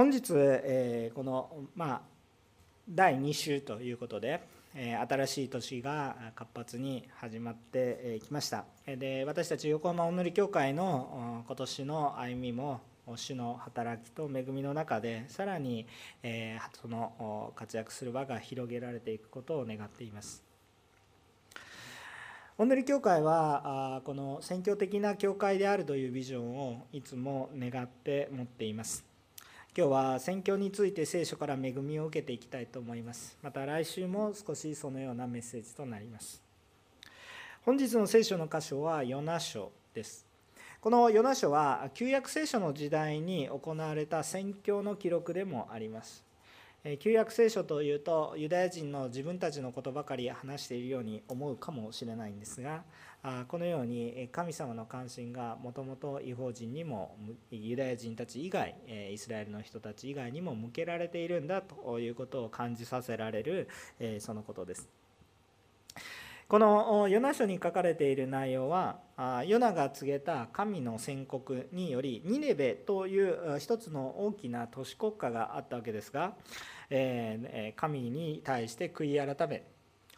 本日、えこの、まあ、第2週ということで、え新しい年が活発に始まってきました。で私たち横浜おのり協会の今年の歩みも主の働きと恵みの中でさらに、えその活躍する輪が広げられていくことを願っています。おのり教会はこの宣教的な教会であるというビジョンをいつも願って持っています。今日は宣教について聖書から恵みを受けていきたいと思います。また来週も少しそのようなメッセージとなります。本日の聖書の箇所はヨナ書です。このヨナ書は旧約聖書の時代に行われた宣教の記録でもあります。旧約聖書というとユダヤ人の自分たちのことばかり話しているように思うかもしれないんですがこのように神様の関心がもともと違法人にもユダヤ人たち以外イスラエルの人たち以外にも向けられているんだということを感じさせられるそのことです。このヨナ書に書かれている内容はヨナが告げた神の宣告によりニネベという一つの大きな都市国家があったわけですが神に対して悔い改め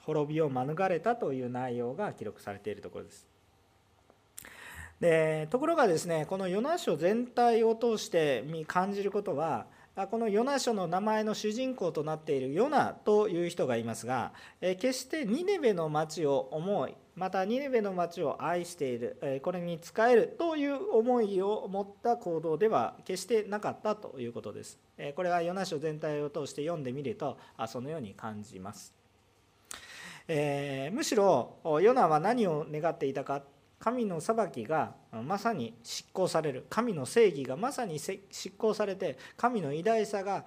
滅びを免れたという内容が記録されているところです。でところがですねこのヨナ書全体を通して感じることはこのヨナ書の名前の主人公となっているヨナという人がいますが決してニネベの町を思いまたニネベの町を愛しているこれに仕えるという思いを持った行動では決してなかったということですこれはヨナ書全体を通して読んでみるとそのように感じますえむしろヨナは何を願っていたか神の裁きがまさに執行される神の正義がまさに執行されて神の偉大さが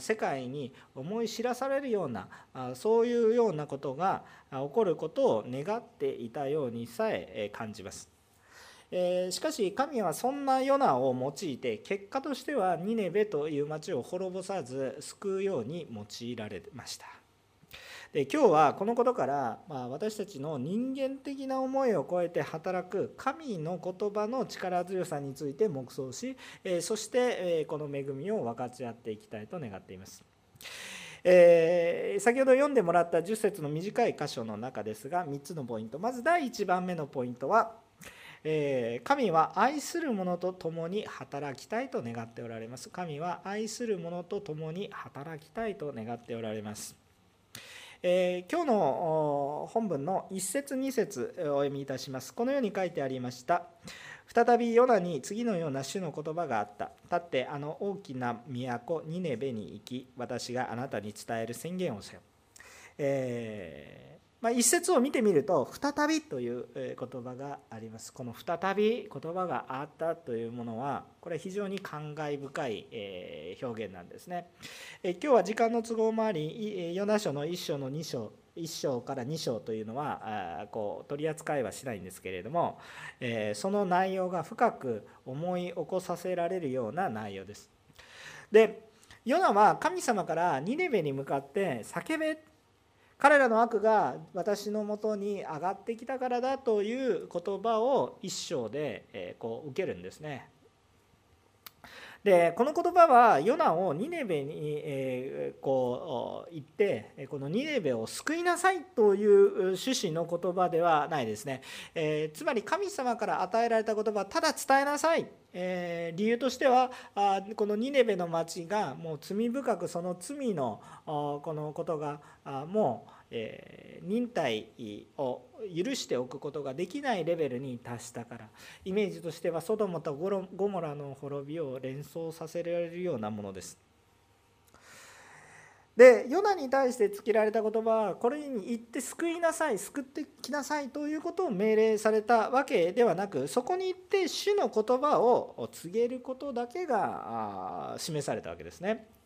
世界に思い知らされるようなそういうようなことが起こることを願っていたようにさえ感じます。しかし神はそんなヨナを用いて結果としてはニネベという町を滅ぼさず救うように用いられました。で今日はこのことから、まあ、私たちの人間的な思いを超えて働く神の言葉の力強さについて黙想し、えそして、えこの恵みを分かち合っていきたいと願っています。えー、先ほど読んでもらった10節の短い箇所の中ですが3つのポイントまず第1番目のポイントはえ神は愛する者と共に働きたいと願っておられます。神は愛する者と共に働きたいと願っておられます。えー、今日の本文の1節2節お読みいたします。このように書いてありました。再びヨナに次のような主の言葉があった。立ってあの大きな都ニネベに行き私があなたに伝える宣言をせよ、えまあ、一節を見てみると「再び」という言葉があります。この「再び」言葉があったというものはこれは非常に感慨深い表現なんですね。今日は時間の都合もありヨナ書の1章の2章1章から2章というのはこう取り扱いはしないんですけれどもその内容が深く思い起こさせられるような内容です。でヨナは神様からニネベに向かって叫べ彼らの悪が私のもとに上がってきたからだという言葉を一章でこう受けるんですね。でこの言葉はヨナをニネベに、えこう言ってこのニネベを救いなさいという趣旨の言葉ではないですね、えー、つまり神様から与えられた言葉ただ伝えなさい、えー、理由としてはあこのニネベの町がもう罪深くその罪のこのことがもうえ忍耐を許しておくことができないレベルに達したからイメージとしてはソドモとゴモラの滅びを連想させられるようなものです。でヨナに対してつけられた言葉はこれに言って救いなさい救ってきなさいということを命令されたわけではなくそこに行って主の言葉を告げることだけが示されたわけですね。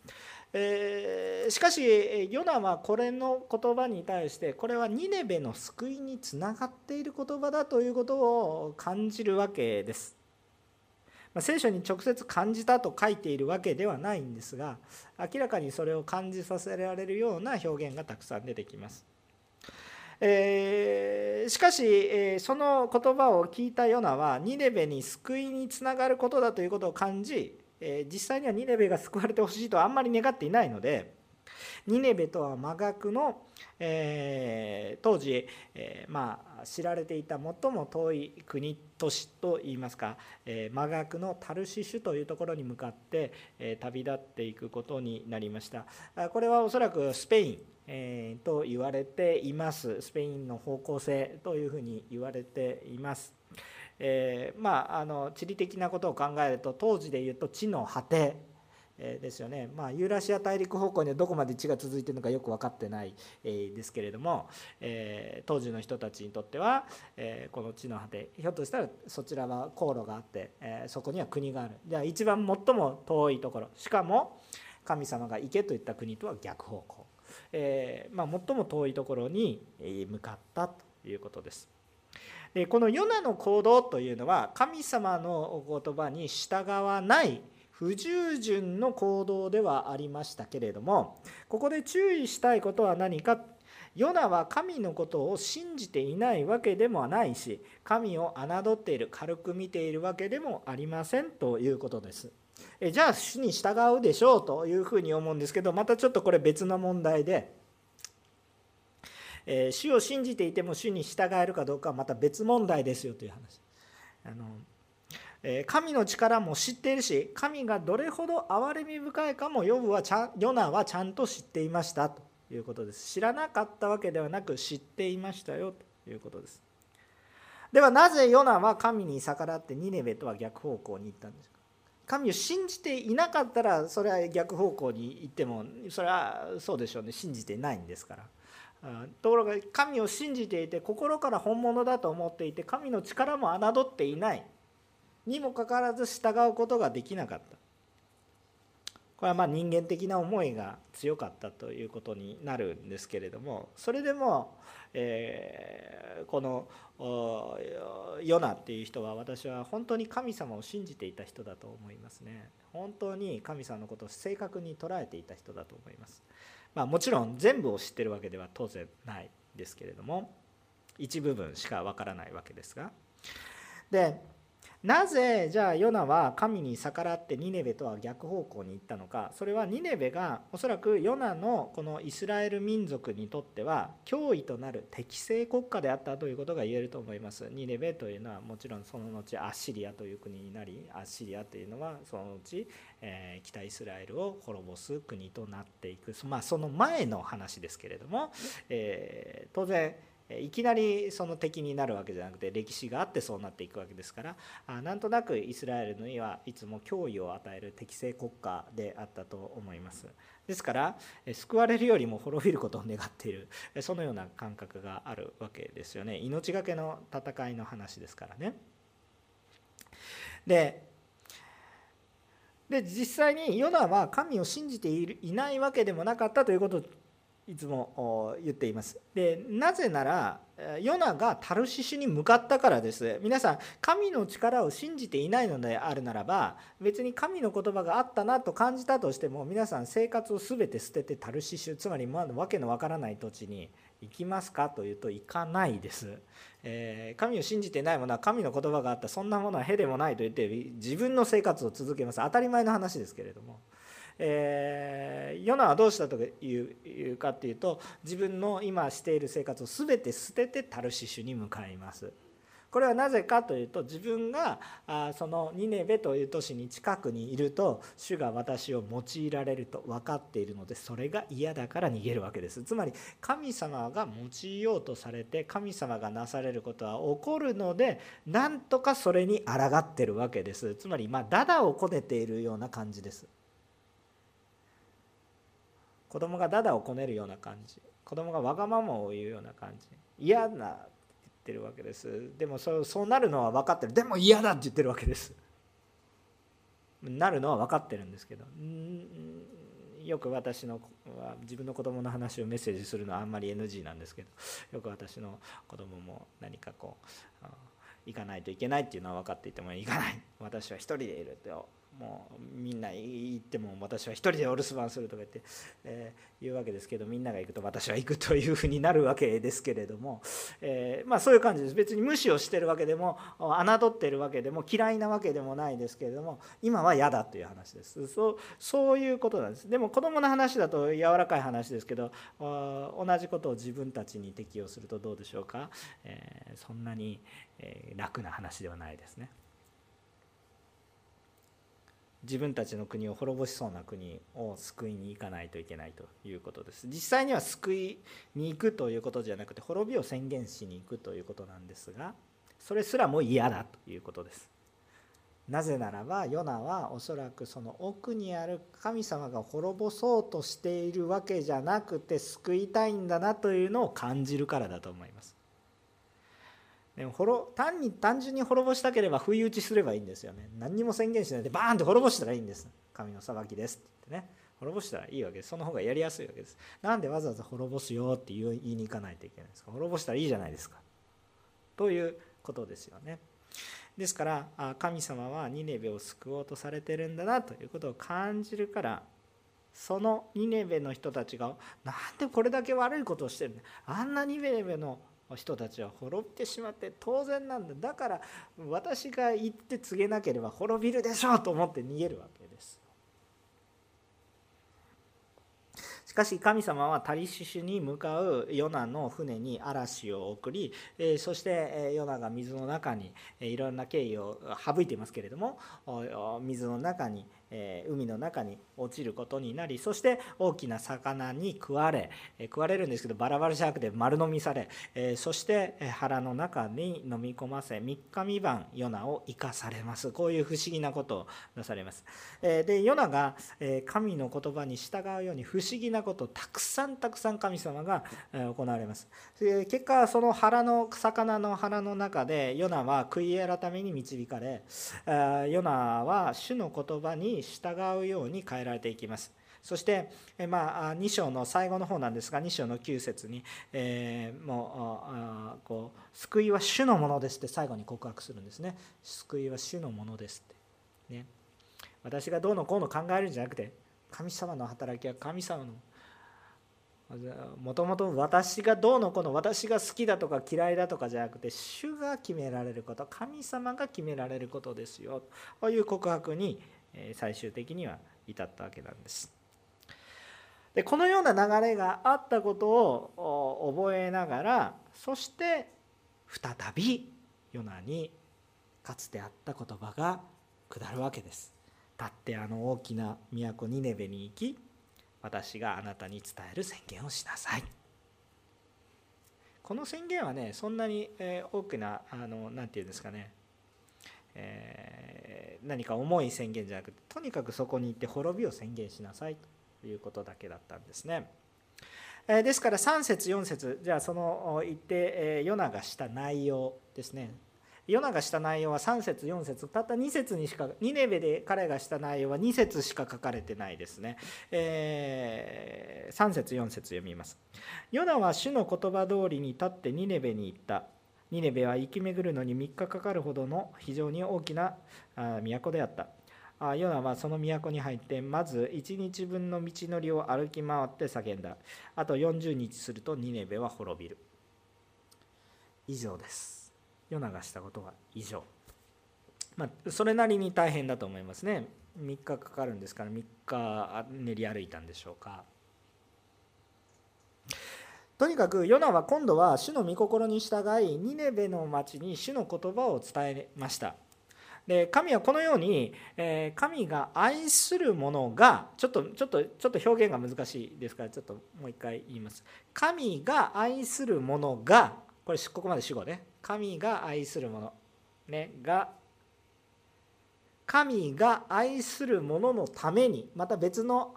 えー、しかしヨナはこれの言葉に対してこれはニネベの救いにつながっている言葉だということを感じるわけです。ま、聖書に直接感じたと書いているわけではないんですが明らかにそれを感じさせられるような表現がたくさん出てきます。えー、しかし、えー、その言葉を聞いたヨナはニネベに救いにつながることだということを感じえ実際にはニネベが救われてほしいとはあんまり願っていないのでニネベとは真逆の、えー、当時、えー、まあ、知られていた最も遠い国都市といいますか、えー、真逆のタルシシュというところに向かって、え旅立っていくことになりましたこれはおそらくスペインえ、と言われていますスペインの方向性というふうに言われています。えー、まああの地理的なことを考えると当時で言うと地の果てですよね、まあ、ユーラシア大陸方向にはどこまで地が続いているのかよく分かってない、ですけれども、え当時の人たちにとっては、えこの地の果てひょっとしたらそちらは航路があって、えそこには国がある。じゃあ一番最も遠いところしかも神様が行けといった国とは逆方向、えまあ、最も遠いところに向かったということです。このヨナの行動というのは神様のお言葉に従わない不従順の行動ではありましたけれどもここで注意したいことは何かヨナは神のことを信じていないわけでもないし神を侮っている軽く見ているわけでもありませんということです。えじゃあ主に従うでしょうというふうに思うんですけどまたちょっとこれ別の問題で、え主を信じていても主に従えるかどうかはまた別問題ですよという話。あの神の力も知っているし神がどれほど憐れみ深いかもヨブはちゃヨナはちゃんと知っていましたということです。知らなかったわけではなく知っていましたよということです。ではなぜヨナは神に逆らってニネベとは逆方向に行ったんですか？神を信じていなかったらそれは逆方向に行ってもそれはそうでしょうね。信じてないんですから。ところが神を信じていて心から本物だと思っていて神の力も侮っていない。にもかかわらず従うことができなかった。これはま人間的な思いが強かったということになるんですけれどもそれでも、えー、このヨナっていう人は私は本当に神様を信じていた人だと思いますね。本当に神様のことを正確に捉えていた人だと思います、まあ、もちろん全部を知ってるわけでは当然ないですけれども一部分しかわからないわけですが。でなぜじゃあヨナは神に逆らってニネベとは逆方向に行ったのか？それはニネベがおそらくヨナのこのイスラエル民族にとっては脅威となる適正国家であったということが言えると思います。ニネベというのはもちろんその後アッシリアという国になりアッシリアというのはその後、え、北イスラエルを滅ぼす国となっていく。まあその前の話ですけれども、え、当然いきなりその敵になるわけじゃなくて歴史があってそうなっていくわけですからなんとなくイスラエルにはいつも脅威を与える適正国家であったと思います。ですから救われるよりも滅びることを願っているそのような感覚があるわけですよね。命がけの戦いの話ですからね。でで実際にヨナは神を信じていないわけでもなかったということいつも言っています。でなぜならヨナがタルシシュに向かったからです。皆さん神の力を信じていないのであるならば別に神の言葉があったなと感じたとしても皆さん生活を全て捨ててタルシシュつまりまだ訳のわからない土地に行きますかというと行かないです。えー、神を信じていないものは神の言葉があったそんなものはへでもないと言って自分の生活を続けます当たり前の話ですけれども。えー、ヨナはどうしたというかっていうと自分の今している生活を全て捨ててタルシシュに向かいます。これはなぜかというと自分があそのニネベという都市に近くにいると主が私を用いられると分かっているのでそれが嫌だから逃げるわけです。つまり神様が用いようとされて神様がなされることは起こるのでなんとかそれに抗ってるわけです。つまりまあダダをこねているような感じです。子供がダダをこねるような感じ。子供がわがままを言うような感じ。嫌なって言ってるわけです。でもそうそうなるのは分かってる。でも嫌だって言ってるわけです。なるのは分かってるんですけど。よく私の自分の子供の話をメッセージするのはあんまり NG なんですけど。よく私の子供も何かこう行かないといけないっていうのは分かっていても行かない。私は一人でいるともうみんな行っても私は一人でお留守番するとか言って、えー、言うわけですけどみんなが行くと私は行くというふうになるわけですけれども、えー、まあ、そういう感じです。別に無視をしてるわけでも侮ってるわけでも嫌いなわけでもないですけれども今は嫌だという話です。そうそういうことなんです。でも子供の話だと柔らかい話ですけど同じことを自分たちに適用するとどうでしょうか、えー、そんなに楽な話ではないですね。自分たちの国を滅ぼしそうな国を救いに行かないといけないということです。実際には救いに行くということじゃなくて滅びを宣言しに行くということなんですがそれすらも嫌だということです。なぜならばヨナはおそらくその奥にある神様が滅ぼそうとしているわけじゃなくて救いたいんだなというのを感じるからだと思います。でも単に単純に滅ぼしたければ不意打ちすればいいんですよね。何にも宣言しないでバーンって滅ぼしたらいいんです。神の裁きですって言ってね。滅ぼしたらいいわけです。その方がやりやすいわけです。なんでわざわざ滅ぼすよって言いに行かないといけないんですか？滅ぼしたらいいじゃないですか。ということですよね。ですから神様はニネベを救おうとされてるんだなということを感じるからそのニネベの人たちがなんでこれだけ悪いことをしてるんだ。あんなニネベの人たちは滅びてしまって当然なんだ。だから私が行って告げなければ滅びるでしょうと思って逃げるわけです。しかし神様はタリシシュに向かうヨナの船に嵐を送りそしてヨナが水の中にいろんな経緯を省いていますけれども水の中にえ海の中に落ちることになりそして大きな魚に食われ、え食われるんですけどバラバラシャークで丸飲みされ、えそして腹の中に飲み込ませ3日3晩ヨナを生かされます。こういう不思議なことをなされます、えでヨナがえ神の言葉に従うように不思議なことをたくさんたくさん神様がえ行われます。結果その腹の魚の腹の中でヨナは悔い改めに導かれヨナは主の言葉に従うように変えられていきます。そして、まあ、2章の最後の方なんですが2章の9節に、えー、もうこう救いは主のものですって最後に告白するんですね。救いは主のものですって、ね、私がどうのこうの考えるんじゃなくて神様の働きは神様のもともと私がどうのこうの私が好きだとか嫌いだとかじゃなくて主が決められること神様が決められることですよ。という告白に最終的には至ったわけなんです。でこのような流れがあったことを覚えながらそして再びヨナにかつてあった言葉が下るわけです。立ってあの大きな都ニネベに行き私があなたに伝える宣言をしなさい。この宣言はねそんなに大きな何て言うんですかねえー、何か重い宣言じゃなくてとにかくそこに行って滅びを宣言しなさいということだけだったんですね。え、ですから3節4節じゃあその言って、え、ヨナがした内容ですね。ヨナがした内容は3節4節たった2節にしかニネベで彼がした内容は2節しか書かれてないですね、えー、3節4節読みますヨナは主の言葉通りに立ってニネベに行ったニネベは生き巡るのに3日かかるほどの非常に大きな都であった。ヨナはその都に入ってまず1日分の道のりを歩き回って叫んだ。あと40日するとニネベは滅びる。以上です。ヨナがしたことは以上。まあ、それなりに大変だと思いますね。3日かかるんですから3日練り歩いたんでしょうか。とにかくヨナは今度は主の御心に従いニネベの町に主の言葉を伝えました。で神はこのように、え神が愛するものがちょっとちょっとちょっと表現が難しいですからちょっともう一回言います。神が愛するものがこれここまで主語ね。神が愛するものねが神が愛するもののためにまた別の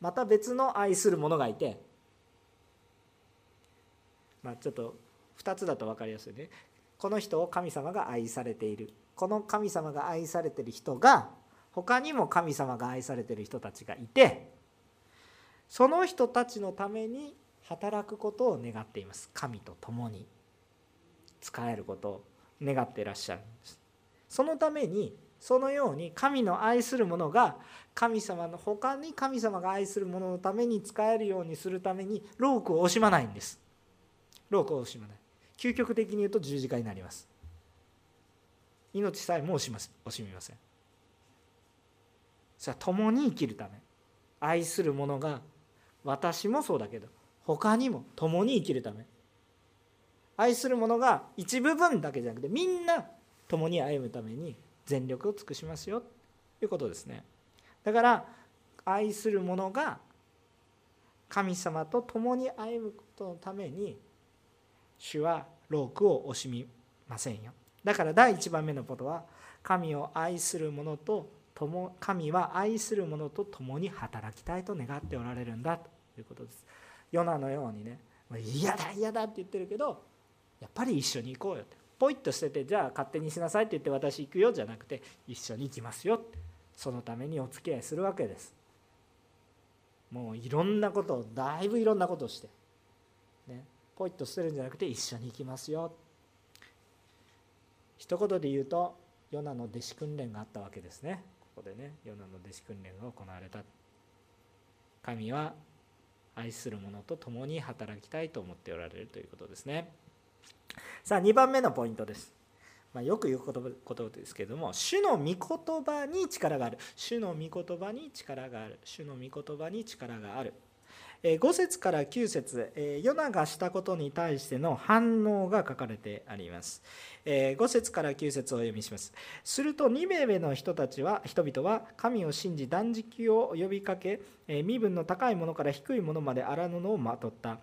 また別の愛するものがいてまあ、ちょっと2つだと分かりやすいね。この人を神様が愛されている。この神様が愛されている人が他にも神様が愛されている人たちがいてその人たちのために働くことを願っています。神と共に。使えることを願っていらっしゃるんです。そのためにそのように神の愛する者が神様の他に神様が愛する者のために使えるようにするためにロークを惜しまないんです。ロークを惜しまない。究極的に言うと十字架になります。命さえも惜します惜しみません。さあ共に生きるため愛する者が私もそうだけど他にも共に生きるため愛する者が一部分だけじゃなくてみんな共に歩むために全力を尽くしますよ。ということですね。だから愛する者が神様と共に歩むことのために主はロークを惜しみませんよ。だから第1番目のことは神を愛する者と共神は愛する者と共に働きたいと願っておられるんだということです。ヨナのようにね嫌だ嫌だって言ってるけどやっぱり一緒に行こうよって。ポイッと捨ててじゃあ勝手にしなさいって言って私行くよじゃなくて一緒に行きますよって。そのためにお付き合いするわけです。もういろんなことをだいぶいろんなことをして、ポイッと捨てるんじゃなくて一緒に行きますよ。一言で言うとヨナの弟子訓練があったわけですね。ここでねヨナの弟子訓練が行われた。神は愛する者と共に働きたいと思っておられるということですね。さあ2番目のポイントです、まあ、よく言う言葉ですけれども主の御言葉に力がある。主の御言葉に力がある。主の御言葉に力がある。5節から9節ヨナがしたことに対しての反応が書かれてあります。5節から9節をお読みします。するとニベベの人たちは人々は神を信じ断食を呼びかけ身分の高いものから低いものまで荒布をまとった。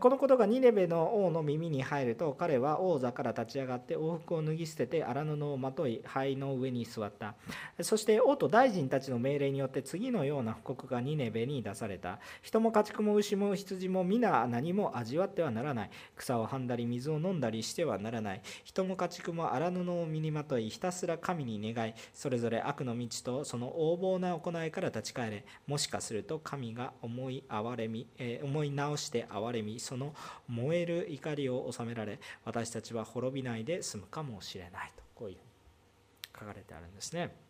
このことがニネベの王の耳に入ると彼は王座から立ち上がって王服を脱ぎ捨てて荒布をまとい灰の上に座った。そして王と大臣たちの命令によって次のような布告がニネベに出された。人も家畜も牛も羊も皆何も味わってはならない。草をはんだり水を飲んだりしてはならない。人も家畜も荒布を身にまといひたすら神に願いそれぞれ悪の道とその横暴な行いから立ち返れ。もしかすると神が思い憐れみ、えー、思い直して憐れみその燃える怒りを収められ私たちは滅びないで済むかもしれないとこういう書かれてあるんですね。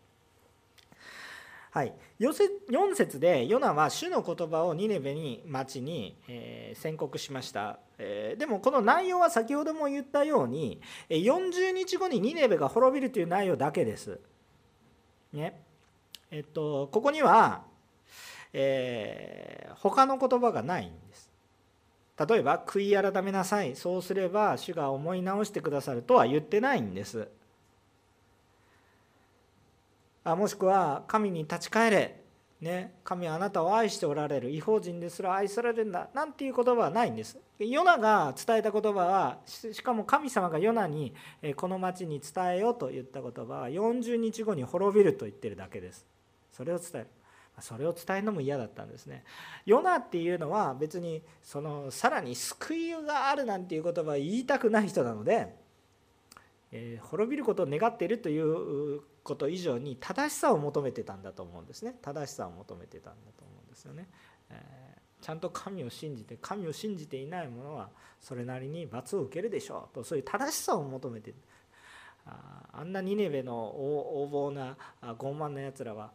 はい、4節でヨナは主の言葉をニネベに町に、え、宣告しました、え、でもこの内容は先ほども言ったように40日後にニネベが滅びるという内容だけです。ねえっと、ここには、えー、他の言葉がないんです。例えば悔い改めなさいそうすれば主が思い直してくださるとは言ってないんです。あもしくは神に立ち返れ、ね、神はあなたを愛しておられる。違法人ですら愛されるんだ。なんていう言葉はないんです。ヨナが伝えた言葉はしかも神様がヨナにこの町に伝えようと言った言葉は40日後に滅びると言ってるだけです。それを伝える。それを伝えるのも嫌だったんですね。ヨナっていうのは別にそのさらに救いがあるなんていう言葉は言いたくない人なので、え、滅びることを願っているということ以上に正しさを求めてたんだと思うんですね。正しさを求めてたんだと思うんですよね、え、ちゃんと神を信じて神を信じていない者はそれなりに罰を受けるでしょうとそういう正しさを求めて。ああんなニネベの横暴な傲慢なやつらは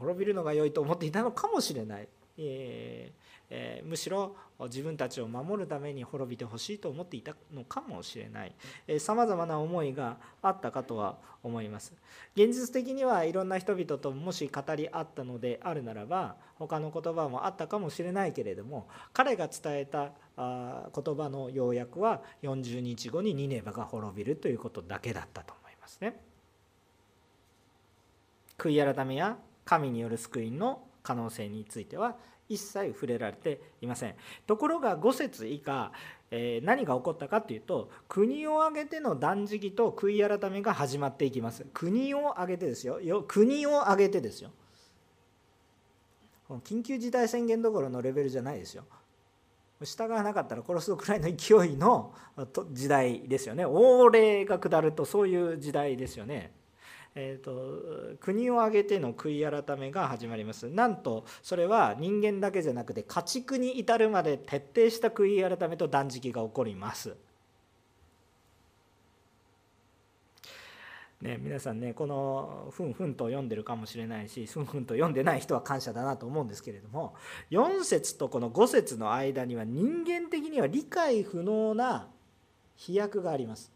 滅びるのが良いと思っていたのかもしれない、えーえー、むしろ自分たちを守るために滅びてほしいと思っていたのかもしれない。さまざまな思いがあったかとは思います。現実的にはいろんな人々ともし語り合ったのであるならば他の言葉もあったかもしれないけれども彼が伝えた言葉の要約は40日後にニネバが滅びるということだけだったと思いますね。悔い改めや神による救いの可能性については一切触れられていません。ところが5節以下、え、何が起こったかというと国を挙げての断食と悔い改めが始まっていきます。国を挙げてですよ。国を挙げてですよ。緊急事態宣言どころのレベルじゃないですよ。従わなかったら殺すくらいの勢いの時代ですよね。王霊が下るとそういう時代ですよね。えーと、国を挙げての悔い改めが始まります。なんとそれは人間だけじゃなくて家畜に至るまで徹底した悔い改めと断食が起こります。ね、皆さんねこのふんふんと読んでるかもしれないしふんふんと読んでない人は感謝だなと思うんですけれども4節とこの5節の間には人間的には理解不能な飛躍があります。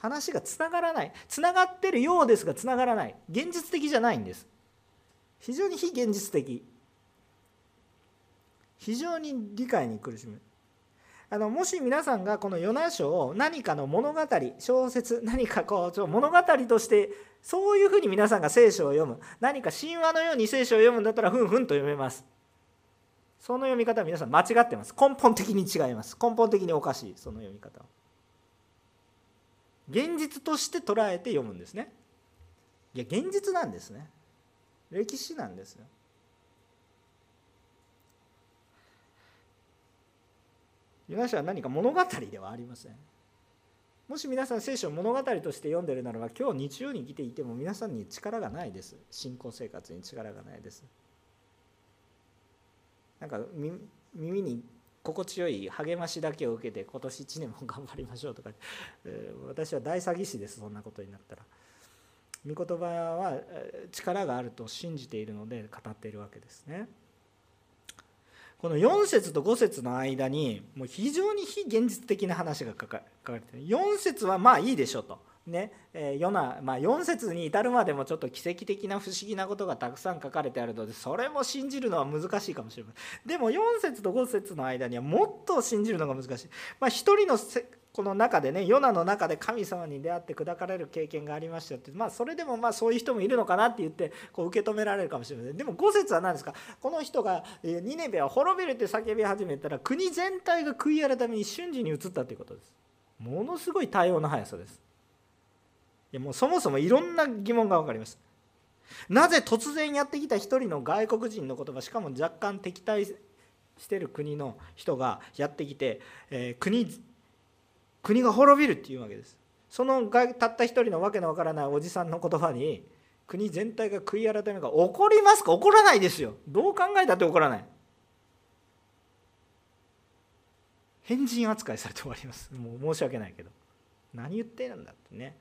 話がつながらない。つながってるようですがつながらない。現実的じゃないんです。非常に非現実的。非常に理解に苦しむ。あのもし皆さんがこのヨナ書を何かの物語小説何かこうちょ物語としてそういうふうに皆さんが聖書を読む。何か神話のように聖書を読むんだったらふんふんと読めます。その読み方は皆さん間違ってます。根本的に違います。根本的におかしいその読み方は。現実として捉えて読むんですね。いや現実なんですね。歴史なんですよ。ヨナ書は何か物語ではありません。もし皆さん聖書を物語として読んでるならば今日日曜に生きていても皆さんに力がないです。信仰生活に力がないです。なんか耳に心地よい励ましだけを受けて今年1年も頑張りましょうとか、私は大詐欺師ですそんなことになったら。御言葉は力があると信じているので語っているわけですね。この4節と5節の間にもう非常に非現実的な話が書かれてる。4節はまあいいでしょうと。ねえ、ヨナまあ、4節に至るまでもちょっと奇跡的な不思議なことがたくさん書かれてあるのでそれも信じるのは難しいかもしれません。でも4節と5節の間にはもっと信じるのが難しい、まあ、一人のこの中でねヨナの中で神様に出会って砕かれる経験がありましたって。まあそれでもまあそういう人もいるのかなって言ってこう受け止められるかもしれません。でも5節は何ですか？この人がニネベは滅びるって叫び始めたら国全体が悔い改めに瞬時に移ったということです。ものすごい対応の速さです。やもうそもそもいろんな疑問が分かります。なぜ突然やってきた一人の外国人の言葉しかも若干敵対してる国の人がやってきて、えー、国国が滅びるっていうわけです。そのたった一人のわけのわからないおじさんの言葉に国全体が悔い改めが起こりますか？起こらないですよ。どう考えたって起こらない。変人扱いされて終わります。もう申し訳ないけど。何言ってるんだってね。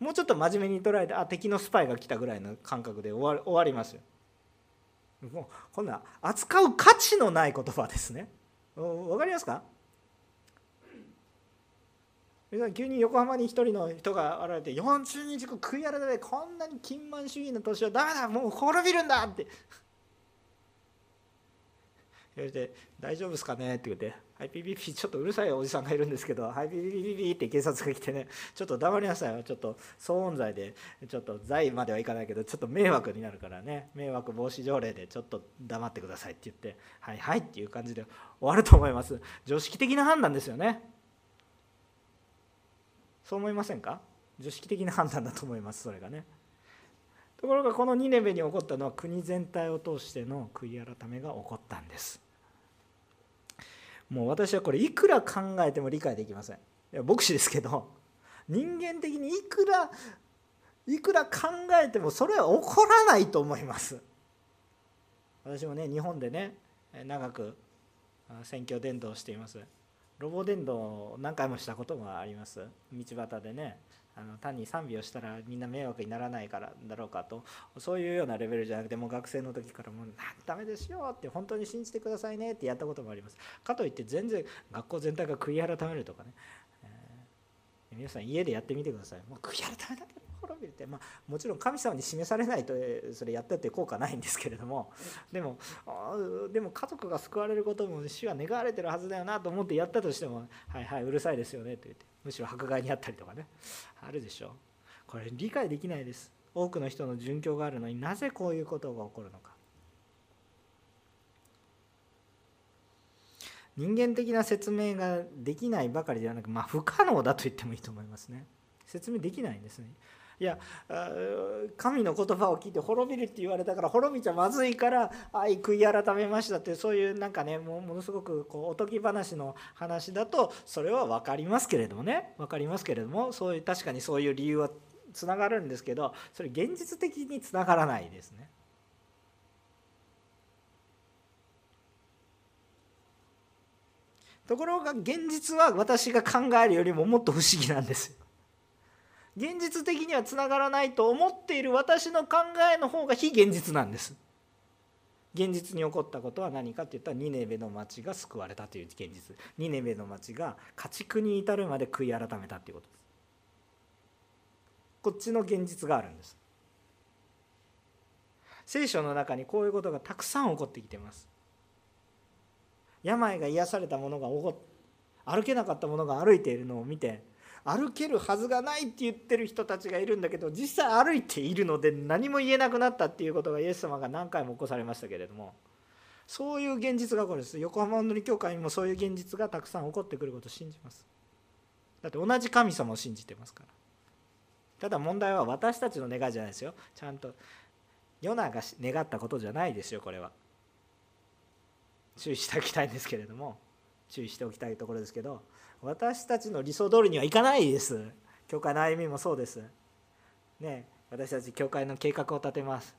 もうちょっと真面目に捉えてあ敵のスパイが来たぐらいの感覚で終わ終わりますよ。もうこんな扱う価値のない言葉ですね。わかりますか？急に横浜に一人の人が現れて40日後食い荒れでこんなに金満主義の年はダメだもう滅びるんだって。言われて「大丈夫ですかね?」って言って「はいピピピちょっとうるさいおじさんがいるんですけどはいピピピピピ」って警察が来てね「ちょっと黙りなさいよ。ちょっと騒音罪でちょっと罪まではいかないけどちょっと迷惑になるからね。迷惑防止条例でちょっと黙ってください」って言って「はいはい」っていう感じで終わると思います。常識的な判断ですよね。そう思いませんか？常識的な判断だと思いますそれがね。ところがこのニネベに起こったのは国全体を通しての悔い改めが起こったんです。もう私はこれいくら考えても理解できません。いや牧師ですけど 人間的にいくらいくら考えてもそれは起こらないと思います。私もね日本でね長く選挙伝道しています。ロボ伝道を何回もしたこともあります。道端でね。あの単に賛美をしたらみんな迷惑にならないからだろうかとそういうようなレベルじゃなくてもう学生の時からもう「ダメですよ」って本当に信じてくださいねってやったこともあります。かといって全然学校全体が悔い改めるとかね、えー、皆さん家でやってみてください。もう悔い改め滅びるって、まあ、もちろん神様に示されないとそれやったって効果ないんですけれどもでもでも家族が救われることも主は願われてるはずだよなと思ってやったとしても「はいはいうるさいですよね」と言ってむしろ迫害にあったりとかねあるでしょう。これ理解できないです。多くの人の殉教があるのになぜこういうことが起こるのか。人間的な説明ができないばかりではなく、まあ、不可能だと言ってもいいと思いますね。説明できないんですねいや神の言葉を聞いて滅びるって言われたから滅びちゃまずいから愛悔い改めましたってそういうなんかねものすごくこうおとぎ話の話だとそれは分かりますけれどもね分かりますけれどもそういう確かにそういう理由はつながるんですけどそれ現実的につながらないですね。ところが現実は私が考えるよりももっと不思議なんですよ。現実的にはつながらないと思っている私の考えの方が非現実なんです。現実に起こったことは何かって言ったらニネベの町が救われたという現実。ニネベの町が家畜に至るまで悔い改めたということです。こっちの現実があるんです。聖書の中にこういうことがたくさん起こってきています。病が癒された者が起こ歩けなかった者が歩いているのを見て歩けるはずがないって言ってる人たちがいるんだけど実際歩いているので何も言えなくなったっていうことがイエス様が何回も起こされましたけれどもそういう現実がこれです横浜のり教会にもそういう現実がたくさん起こってくることを信じます。だって同じ神様を信じてますから。ただ問題は私たちの願いじゃないですよ。ちゃんとヨナが願ったことじゃないですよこれは。注意しておきたいんですけれども。注意しておきたいところですけど。私たちの理想通りにはいかないです。教会の歩みもそうです。ね私たち教会の計画を立てます。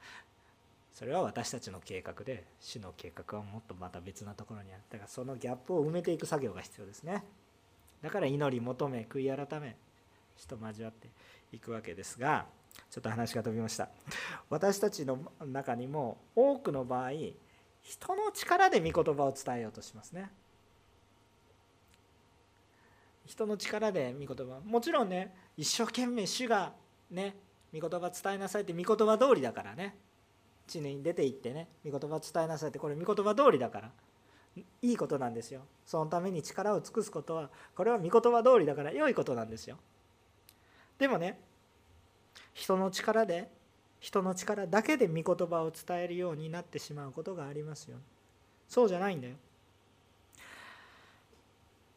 それは私たちの計画で主の計画はもっとまた別なところにある。だからそのギャップを埋めていく作業が必要ですね。だから祈り求め悔い改め主と交わっていくわけですがちょっと話が飛びました。私たちの中にも多くの場合人の力で御言葉を伝えようとしますね。人の力で御言葉。もちろんね一生懸命主がね御言葉伝えなさいって御言葉通りだからね。地に出て行ってね御言葉伝えなさいってこれ御言葉通りだから。いいことなんですよ。そのために力を尽くすことはこれは御言葉通りだから良いことなんですよ。でもね人の力で人の力だけで御言葉を伝えるようになってしまうことがありますよ。そうじゃないんだよ。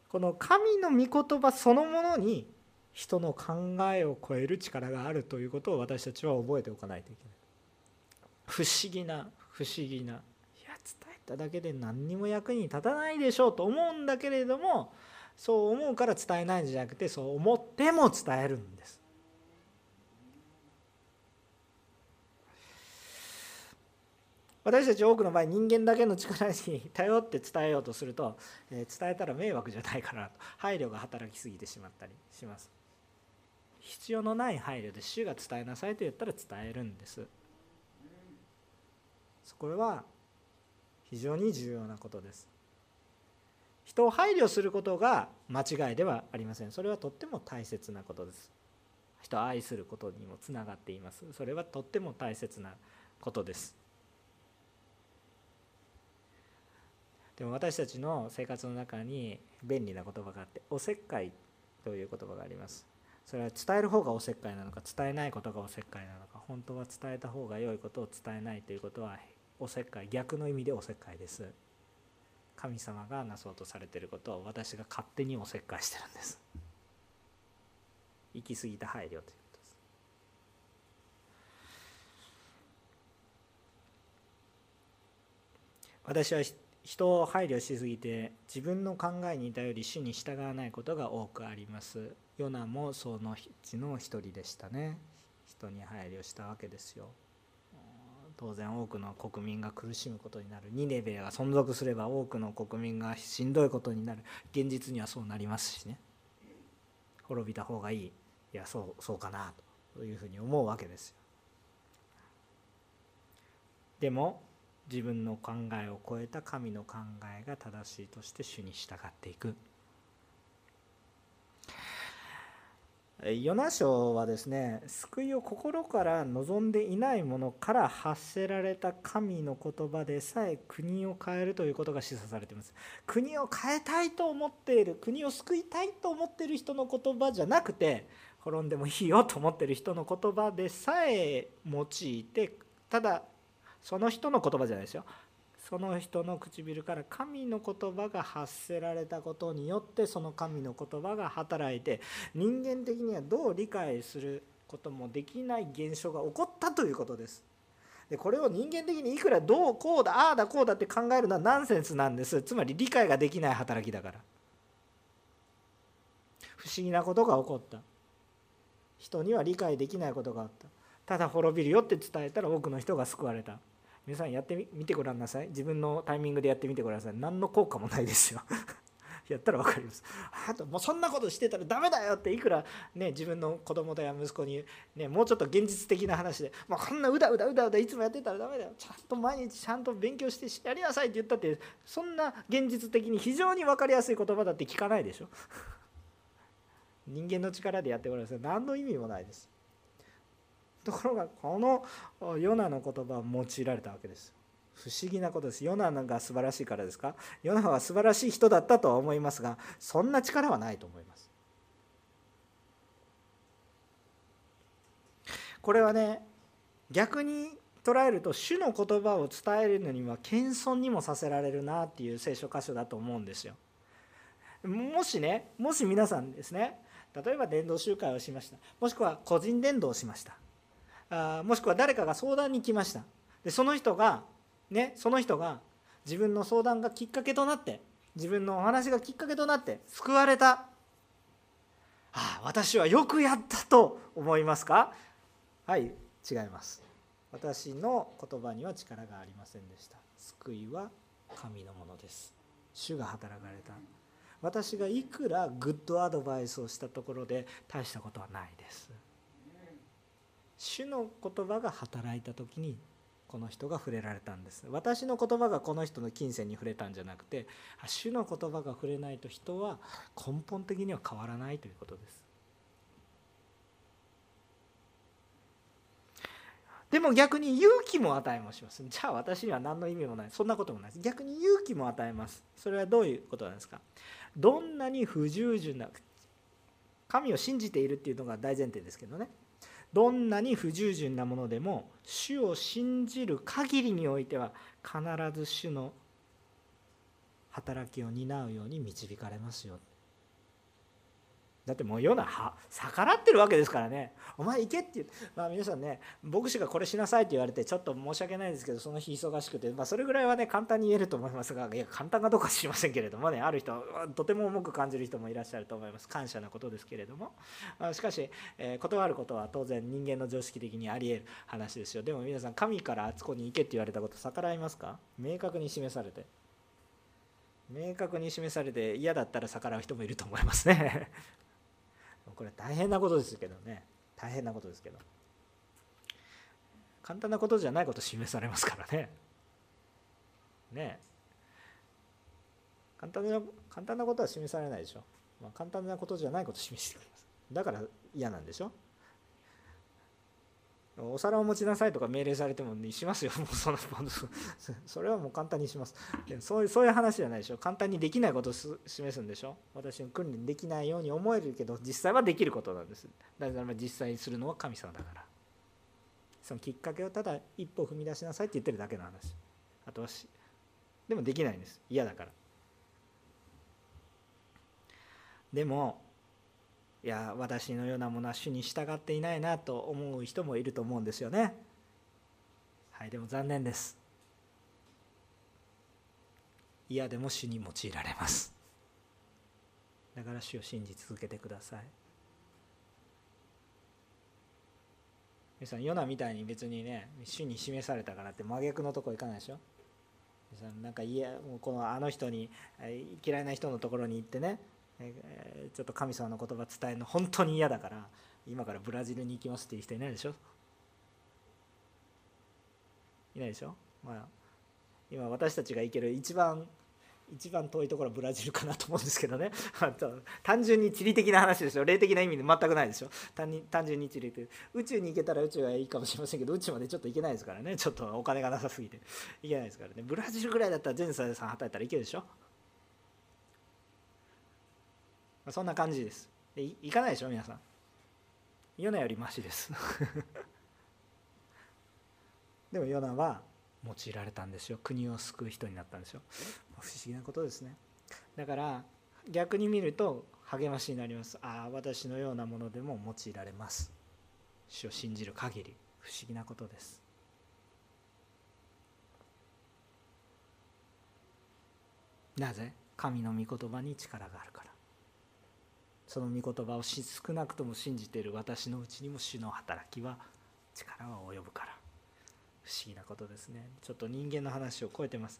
この神の御言葉そのものに人の考えを超える力があるということを私たちは覚えておかないといけない。不思議な不思議な。いや伝えただけで何にも役に立たないでしょうと思うんだけれどもそう思うから伝えないんじゃなくてそう思っても伝えるんです。私たち多くの場合人間だけの力に頼って伝えようとすると、え伝えたら迷惑じゃないかなと。配慮が働きすぎてしまったりします。必要のない配慮で主が伝えなさいと言ったら伝えるんです。これは非常に重要なことです。人を配慮することが間違いではありません。それはとっても大切なことです。人を愛することにもつながっています。それはとっても大切なことです。でも私たちの生活の中に便利な言葉があっておせっかいという言葉があります。それは伝える方がおせっかいなのか伝えないことがおせっかいなのか本当は伝えた方が良いことを伝えないということはおせっかい逆の意味でおせっかいです。神様がなそうとされてることを私が勝手におせっかいしてるんです。行き過ぎた配慮ということです。私は人を配慮しすぎて自分の考えに頼り主に従わないことが多くあります。ヨナもそのうちの一人でしたね。人に配慮したわけですよ。当然多くの国民が苦しむことになる。ニネベが存続すれば多くの国民がしんどいことになる。現実にはそうなりますしね。滅びた方がいい。いやそうそうかなというふうに思うわけですよ。でも自分の考えを超えた神の考えが正しいとして主に従っていく。ヨナ書はですね救いを心から望んでいないものから発せられた神の言葉でさえ国を変えるということが示唆されています。国を変えたいと思っている国を救いたいと思っている人の言葉じゃなくて滅んでもいいよと思っている人の言葉でさえ用いてただその人の言葉じゃないですよ。その人の唇から神の言葉が発せられたことによってその神の言葉が働いて人間的にはどう理解することもできない現象が起こったということです。でこれを人間的にいくらどうこうだああだこうだって考えるのはナンセンスなんです。つまり理解ができない働きだから。不思議なことが起こった。人には理解できないことがあった。ただ滅びるよって伝えたら多くの人が救われた。皆さんやってみてごらんなさい。自分のタイミングでやってみてください。何の効果もないですよ。やったら分かります。あともうそんなことしてたらダメだよっていくらね自分の子供や息子にねもうちょっと現実的な話でもうこんなうだうだうだうだいつもやってたらダメだよ。ちゃんと毎日ちゃんと勉強してやりなさいって言ったってそんな現実的に非常に分かりやすい言葉だって聞かないでしょ。人間の力でやってごらんなさい。何の意味もないです。ところがこのヨナの言葉を用いられたわけです。不思議なことです。ヨナが素晴らしいからですか？ヨナは素晴らしい人だったとは思いますがそんな力はないと思います。これはね逆に捉えると主の言葉を伝えるのには謙遜にもさせられるなっていう聖書箇所だと思うんですよ。もしねもし皆さんですね例えば伝道集会をしました。もしくは個人伝道をしました。あもしくは誰かが相談に来ました。でその人がねその人が自分の相談がきっかけとなって自分のお話がきっかけとなって救われた。ああ私はよくやったと思いますか？はい違います。私の言葉には力がありませんでした。救いは神のものです。主が働かれた。私がいくらグッドアドバイスをしたところで大したことはないです。主の言葉が働いた時にこの人が触れられたんです。私の言葉がこの人の金銭に触れたんじゃなくて主の言葉が触れないと人は根本的には変わらないということです。でも逆に勇気も与えもします。じゃあ私には何の意味もない。そんなこともないです。逆に勇気も与えます。それはどういうことなんですか？どんなに不従順な神を信じているっていうのが大前提ですけどね。どんなに不従順なものでも主を信じる限りにおいては必ず主の働きを担うように導かれますよ。だってもう世の逆らってるわけですからね。お前行けって言って、まあ、皆さんね牧師がこれしなさいって言われてちょっと申し訳ないですけどその日忙しくて、まあ、それぐらいはね簡単に言えると思いますがいや簡単かどうか知りませんけれどもねある人とても重く感じる人もいらっしゃると思います。感謝なことですけれども。しかし、えー、断ることは当然人間の常識的にあり得る話ですよ。でも皆さん神からあそこに行けって言われたこと逆らいますか？明確に示されて。明確に示されて嫌だったら逆らう人もいると思いますね。これ大変なことですけどね。大変なことですけど。簡単なことじゃないこと示されますからね。ね。簡単な簡単なことは示されないでしょ、まあ、簡単なことじゃないこと示してくれます。だから嫌なんでしょ。お皿を持ちなさいとか命令されてもねしますよ、もうそのそれはもう簡単にします。そういうそういう話じゃないでしょ。簡単にできないことを示すんでしょ。私の訓練できないように思えるけど、実際はできることなんです。だから実際にするのは神様だから。そのきっかけをただ一歩踏み出しなさいって言ってるだけの話。あとはし、でもできないんです。嫌だから。でも、いや私のようなものは主に従っていないなと思う人もいると思うんですよね。はいでも残念です。嫌でも主に用いられます。だから主を信じ続けてください。皆さんヨナみたいに別にね主に示されたからって真逆のとこ行かないでしょ。皆さんなんかいやもうこのあの人に嫌いな人のところに行ってねえちょっと神様の言葉伝えるの本当に嫌だから今からブラジルに行きますっていう人いないでしょ？いないでしょ？まあ今私たちが行ける一番一番遠いところはブラジルかなと思うんですけどね。単純に地理的な話ですよ霊的な意味で全くないでしょ？単純に地理的。宇宙に行けたら宇宙がいいかもしれませんけど宇宙までちょっと行けないですからね。ちょっとお金がなさすぎて。行けないですからね。ブラジルぐらいだったら全サさん働いたらいけるでしょ？そんな感じです。で行かないでしょ皆さん。ヨナよりマシです。でもヨナは用いられたんですよ。国を救う人になったんですよ。不思議なことですね。だから逆に見ると励ましになります。ああ私のようなものでも用いられます。主を信じる限り。不思議なことです。なぜ？神の御言葉に力があるから。その御言葉を少なくとも信じている私のうちにも主の働きは力は及ぶから。不思議なことですね。ちょっと人間の話を超えてます。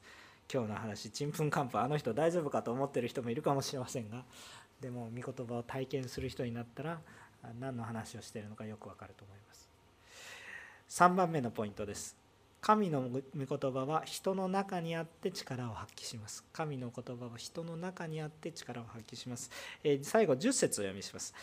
今日の話ちんぷんかんぷんあの人大丈夫かと思ってる人もいるかもしれませんが。でも御言葉を体験する人になったら何の話をしているのかよくわかると思います。3番目のポイントです。神の御言葉は人の中にあって力を発揮します。神の言葉は人の中にあって力を発揮します、えー、最後10節を読みします。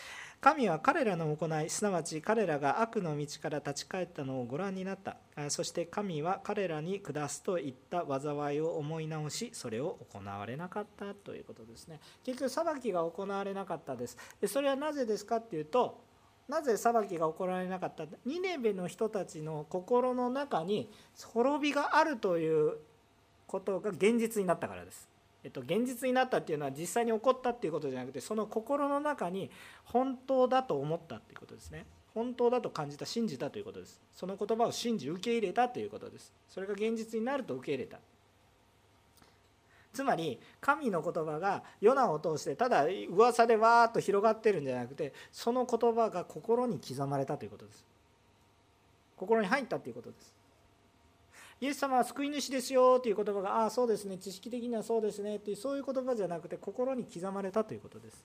神は彼らの行いすなわち彼らが悪の道から立ち返ったのをご覧になった。そして神は彼らに下すといった災いを思い直しそれを行われなかったということですね。結局裁きが行われなかったです。でそれはなぜですかっていうとなぜ裁きが行われなかった？ニネベの人たちの心の中に滅びがあるということが現実になったからです。えっと、現実になったっていうのは実際に起こったっていうことじゃなくてその心の中に本当だと思ったっていうことですね。本当だと感じた信じたということです。その言葉を信じ受け入れたということです。それが現実になると受け入れた。つまり神の言葉がヨナを通してただ噂でわーっと広がってるんじゃなくてその言葉が心に刻まれたということです。心に入ったということです。イエス様は救い主ですよという言葉がああそうですね。知識的にはそうですねっていうそういう言葉じゃなくて心に刻まれたということです。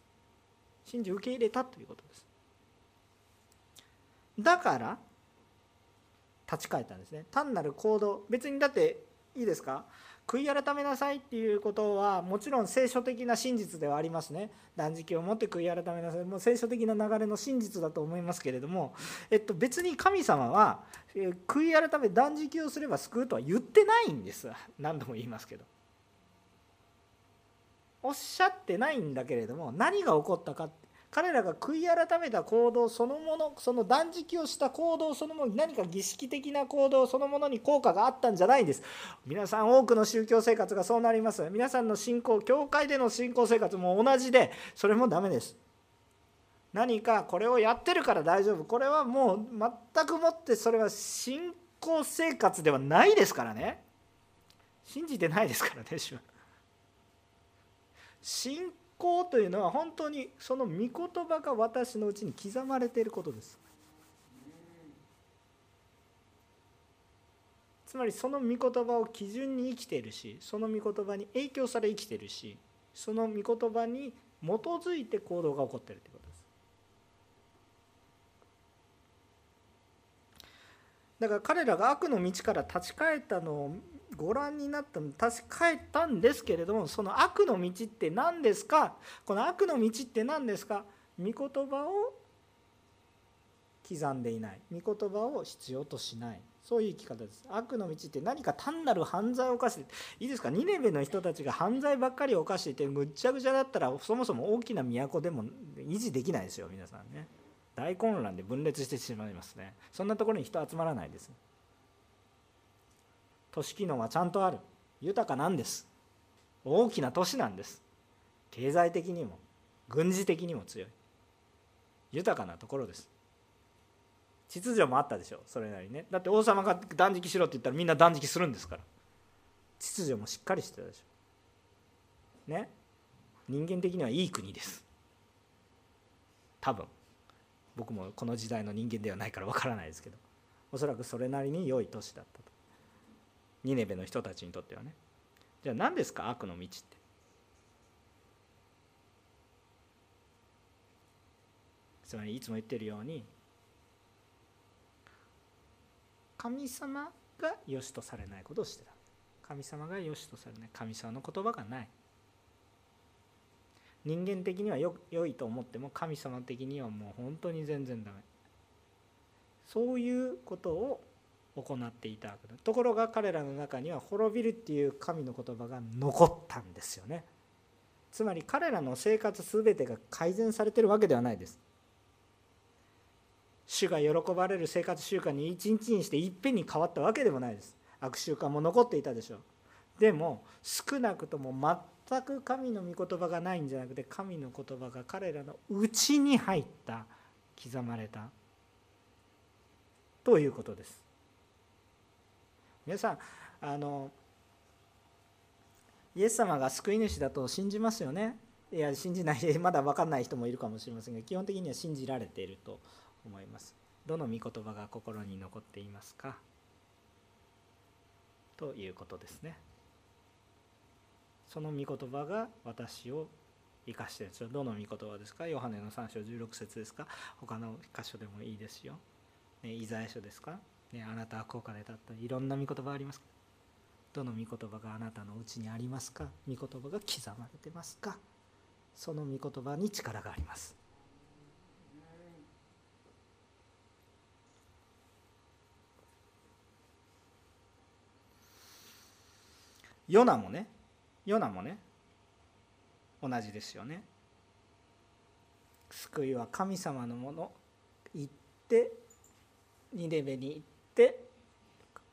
信じ受け入れたということです。だから立ち返ったんですね。単なる行動。別にだっていいですか？悔い改めなさいっていうことはもちろん聖書的な真実ではありますね。断食を持って悔い改めなさい。もう聖書的な流れの真実だと思いますけれども、えっと、別に神様は悔い改め断食をすれば救うとは言ってないんです。何度も言いますけど。おっしゃってないんだけれども何が起こったかって彼らが悔い改めた行動そのものその断食をした行動そのものに何か儀式的な行動そのものに効果があったんじゃないんです。皆さん多くの宗教生活がそうなります。皆さんの信仰教会での信仰生活も同じでそれもダメです。何かこれをやってるから大丈夫。これはもう全くもってそれは信仰生活ではないですからね。信じてないですからね主は。信仰というのは本当にその御言葉が私のうちに刻まれていることです。つまりその御言葉を基準に生きているしその御言葉に影響され生きているしその御言葉に基づいて行動が起こっているということです。だから彼らが悪の道から立ち返ったのをご覧になったの確かえたんですけれどもその悪の道って何ですか？この悪の道って何ですか？御言葉を刻んでいない。御言葉を必要としない。そういう生き方です。悪の道って何か単なる犯罪を犯していいですか？ニネベの人たちが犯罪ばっかり犯していてぐっちゃぐちゃだったらそもそも大きな都でも維持できないですよ皆さんね。大混乱で分裂してしまいますね。そんなところに人集まらないです。都市機能はちゃんとある。豊かなんです。大きな都市なんです。経済的にも軍事的にも強い。豊かなところです。秩序もあったでしょそれなりね。だって王様が断食しろって言ったらみんな断食するんですから。秩序もしっかりしてたでしょね。人間的にはいい国です。多分。僕もこの時代の人間ではないからわからないですけど。おそらくそれなりに良い都市だったと。ニネベの人たちにとってはね。じゃあ何ですか？悪の道って。つまりいつも言ってるように神様が良しとされないことをしてた。神様が良しとされない。神様の言葉がない。人間的にはよ良いと思っても神様的にはもう本当に全然ダメ。そういうことを行っていたわけだところが彼らの中には滅びるっていう神の言葉が残ったんですよねつまり彼らの生活全てが改善されてるわけではないです主が喜ばれる生活習慣に一日にしていっぺんに変わったわけでもないです悪習慣も残っていたでしょうでも少なくとも全く神の御言葉がないんじゃなくて神の言葉が彼らの内に入った刻まれたということです皆さんあのイエス様が救い主だと信じますよね。いや信じない まだ分かんない人もいるかもしれませんが基本的には信じられていると思います。どの御言葉が心に残っていますか？ということですね。その御言葉が私を生かしてるんですよ。どの御言葉ですか？ヨハネの3章16節ですか？他の箇所でもいいですよ、ね、イザヤ書ですか、ね、あなたは高価で立ったいろんな御言葉ありますか？どの御言葉があなたのうちにありますか？御言葉が刻まれてますか？その御言葉に力があります。ヨナもねヨナもね同じですよね。救いは神様のもの。行ってニネベに行って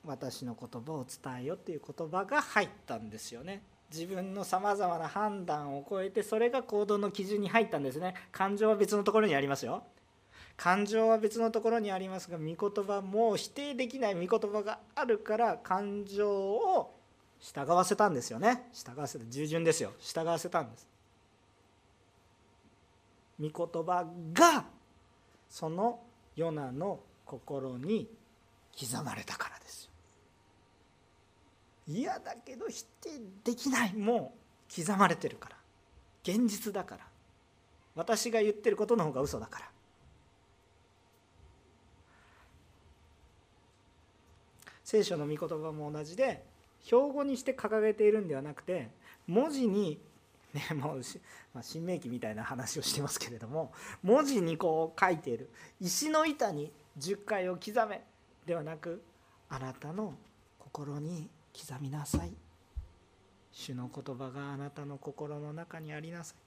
私の言葉を伝えよっていう言葉が入ったんですよね。自分のさまざまな判断を超えてそれが行動の基準に入ったんですね。感情は別のところにありますよ。感情は別のところにありますが御言葉もう否定できない御言葉があるから感情を従わせたんですよね。従わせた。従順ですよ。従わせたんです。御言葉がそのヨナの心に刻まれたからです嫌だけど否定できない。もう刻まれてるから。現実だから。私が言ってることの方が嘘だから。聖書の御言葉も同じで標語にして掲げているんではなくて文字にね、もう、まあ、新明記みたいな話をしてますけれども文字にこう書いている。石の板に10回を刻め。ではなくあなたの心に刻みなさい。主の言葉があなたの心の中にありなさい。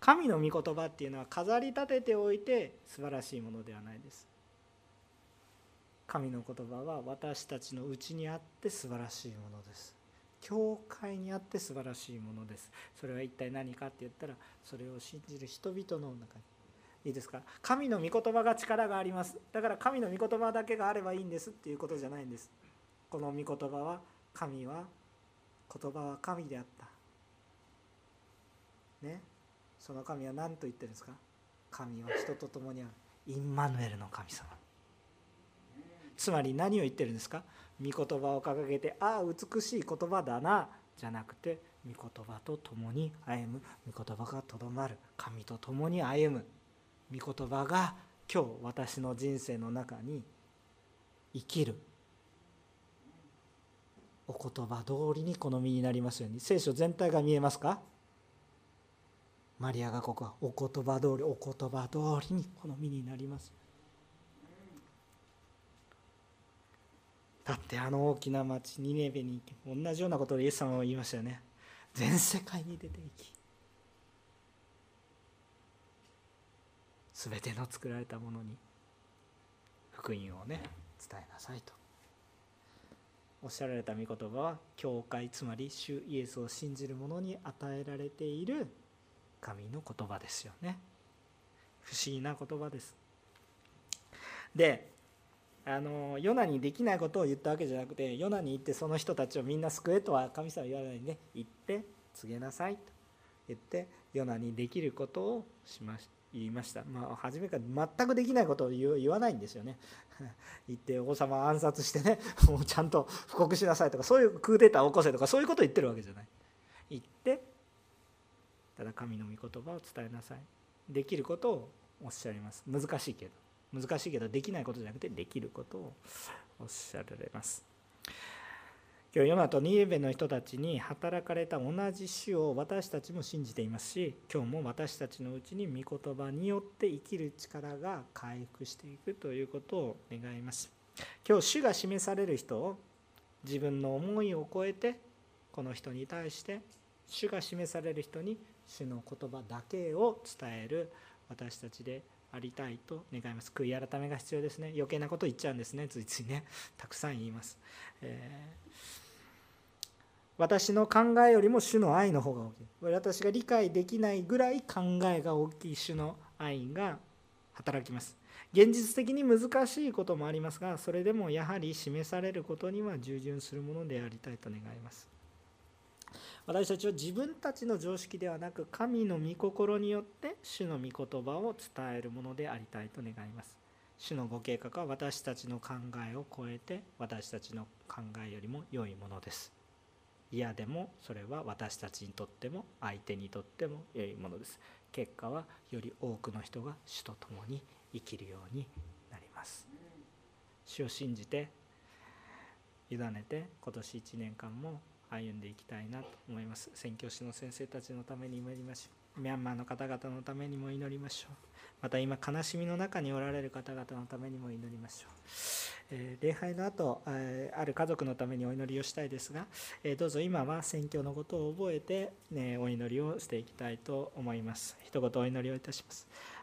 神の御言葉っていうのは飾り立てておいて素晴らしいものではないです。神の言葉は私たちのうちにあって素晴らしいものです。教会にあって素晴らしいものです。それは一体何かって言ったらそれを信じる人々の中にいいですか？神の御言葉が力があります。だから神の御言葉だけがあればいいんですっていうことじゃないんです。この御言葉は神は言葉は神であった。ね？その神は何と言ってるんですか？神は人と共にある。インマヌエルの神様。つまり何を言ってるんですか？御言葉を掲げてああ美しい言葉だなじゃなくて御言葉と共に歩む。御言葉がとどまる。神と共に歩む。御言葉が今日私の人生の中に生きる。お言葉通りに好みになりますように。聖書全体が見えますか？マリアがここはお言葉通りお言葉通りに好みになります。だってあの大きな町ニネベに行き同じようなことをイエス様は言いましたよね。全世界に出ていき全ての作られたものに福音をね伝えなさいと。おっしゃられた御言葉は教会つまり主イエスを信じる者に与えられている神の言葉ですよね。不思議な言葉です。であのヨナにできないことを言ったわけじゃなくてヨナに行ってその人たちをみんな救えとは神様は言わないで、ね、行って告げなさいと言ってヨナにできることをしました。言いました、まあ、初めから全くできないことを言わないんですよね。行って王様暗殺してね もうちゃんと布告しなさいとかそういうクーデターを起こせとかそういうことを言ってるわけじゃない。言ってただ神の御言葉を伝えなさい。できることをおっしゃいます。難しいけど。難しいけどできないことじゃなくてできることをおっしゃられます。今日ヨナとニエベの人たちに働かれた同じ主を私たちも信じていますし今日も私たちのうちに御言葉によって生きる力が回復していくということを願います。今日主が示される人を自分の思いを超えてこの人に対して主が示される人に主の言葉だけを伝える私たちでありたいと願います。悔い改めが必要ですね。余計なこと言っちゃうんですね。ついついね。たくさん言います、えー、私の考えよりも主の愛の方が大きい。私が理解できないぐらい考えが大きい主の愛が働きます。現実的に難しいこともありますがそれでもやはり示されることには従順するものでありたいと願います。私たちは自分たちの常識ではなく神の御心によって主の御言葉を伝えるものでありたいと願います。主のご計画は私たちの考えを超えて私たちの考えよりも良いものです。嫌でもそれは私たちにとっても相手にとっても良いものです。結果はより多くの人が主と共に生きるようになります。主を信じて委ねて今年1年間も歩んでいきたいなと思います。宣教師の先生たちのために祈りましょう。ミャンマーの方々のためにも祈りましょう。また今悲しみの中におられる方々のためにも祈りましょう、えー、礼拝の後、あー、ある家族のためにお祈りをしたいですが、えー、どうぞ今は宣教のことを覚えて、ね、お祈りをしていきたいと思います。一言お祈りをいたします。